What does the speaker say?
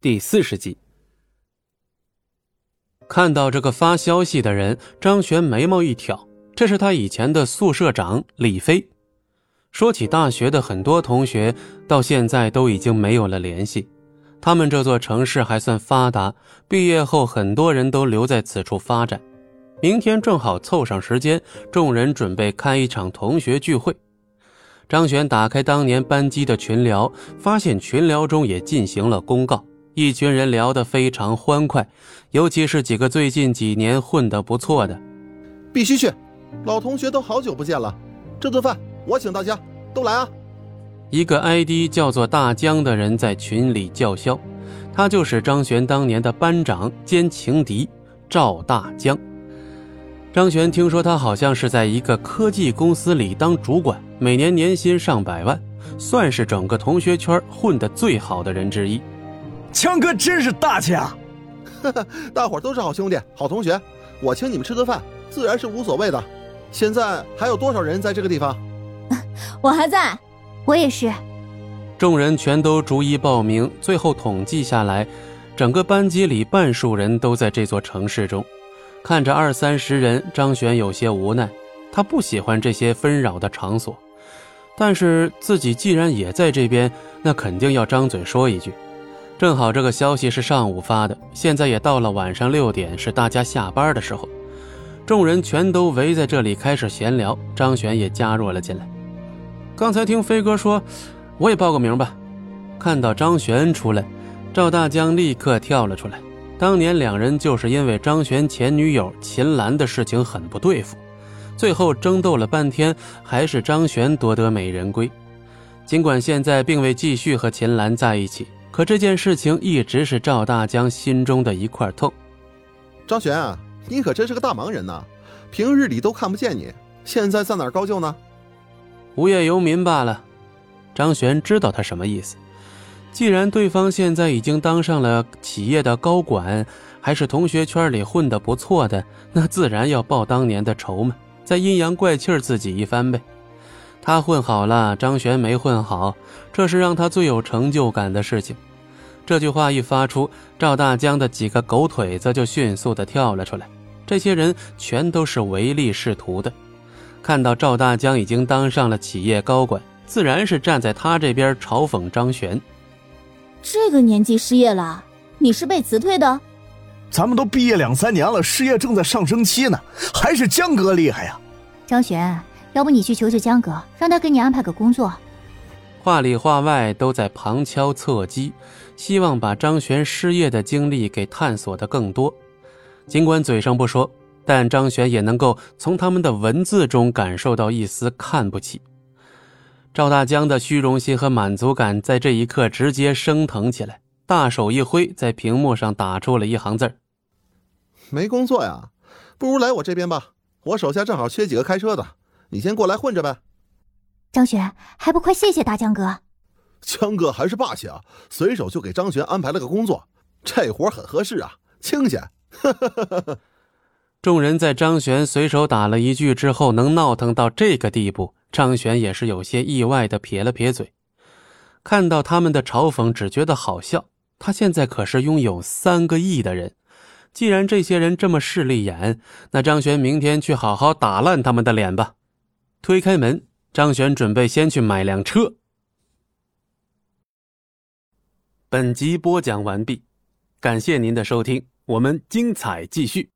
第四十集。看到这个发消息的人，张璇眉毛一挑，这是他以前的宿舍长李飞。说起大学的很多同学，到现在都已经没有了联系。他们这座城市还算发达，毕业后很多人都留在此处发展。明天正好凑上时间，众人准备开一场同学聚会。张璇打开当年班级的群聊，发现群聊中也进行了公告，一群人聊得非常欢快，尤其是几个最近几年混得不错的，必须去，老同学都好久不见了，这顿饭我请大家都来啊！一个 ID 叫做大江的人在群里叫嚣，他就是张璇当年的班长兼情敌赵大江。张璇听说他好像是在一个科技公司里当主管，每年年薪上百万，算是整个同学圈混得最好的人之一。江哥真是大气啊！大伙都是好兄弟、好同学，我请你们吃顿饭，自然是无所谓的。现在还有多少人在这个地方？我还在。我也是，众人全都逐一报名，最后统计下来，整个班级里半数人都在这座城市中。看着二三十人，张璇有些无奈。他不喜欢这些纷扰的场所，但是自己既然也在这边，那肯定要张嘴说一句。正好这个消息是上午发的，现在也到了晚上六点，是大家下班的时候。众人全都围在这里开始闲聊，张璇也加入了进来。刚才听飞哥说，我也报个名吧。看到张璇出来，赵大江立刻跳了出来。当年两人就是因为张璇前女友秦岚的事情很不对付，最后争斗了半天，还是张璇夺得美人归。尽管现在并未继续和秦岚在一起，可这件事情一直是赵大江心中的一块痛。张璇啊，你可真是个大忙人呐，平日里都看不见你，现在在哪儿高就呢？无业游民罢了，张璇知道他什么意思。既然对方现在已经当上了企业的高管，还是同学圈里混得不错的，那自然要报当年的仇嘛，再阴阳怪气自己一番呗。他混好了，张璇没混好，这是让他最有成就感的事情。这句话一发出，赵大江的几个狗腿子就迅速的跳了出来。这些人全都是唯利是图的。看到赵大江已经当上了企业高管，自然是站在他这边嘲讽张璇。这个年纪失业了，你是被辞退的？咱们都毕业两三年了，失业正在上升期呢，还是江哥厉害呀！张璇，要不你去求求江哥，让他给你安排个工作。话里话外都在旁敲侧击，希望把张璇失业的经历给探索的更多。尽管嘴上不说。但张璇也能够从他们的文字中感受到一丝看不起。赵大江的虚荣心和满足感在这一刻直接升腾起来，大手一挥，在屏幕上打出了一行字没工作呀，不如来我这边吧，我手下正好缺几个开车的，你先过来混着呗。”张璇，还不快谢谢大江哥！江哥还是霸气啊，随手就给张璇安排了个工作，这活很合适啊，清闲。众人在张璇随手打了一句之后，能闹腾到这个地步，张璇也是有些意外的撇了撇嘴。看到他们的嘲讽，只觉得好笑。他现在可是拥有三个亿的人，既然这些人这么势利眼，那张璇明天去好好打烂他们的脸吧。推开门，张璇准备先去买辆车。本集播讲完毕，感谢您的收听，我们精彩继续。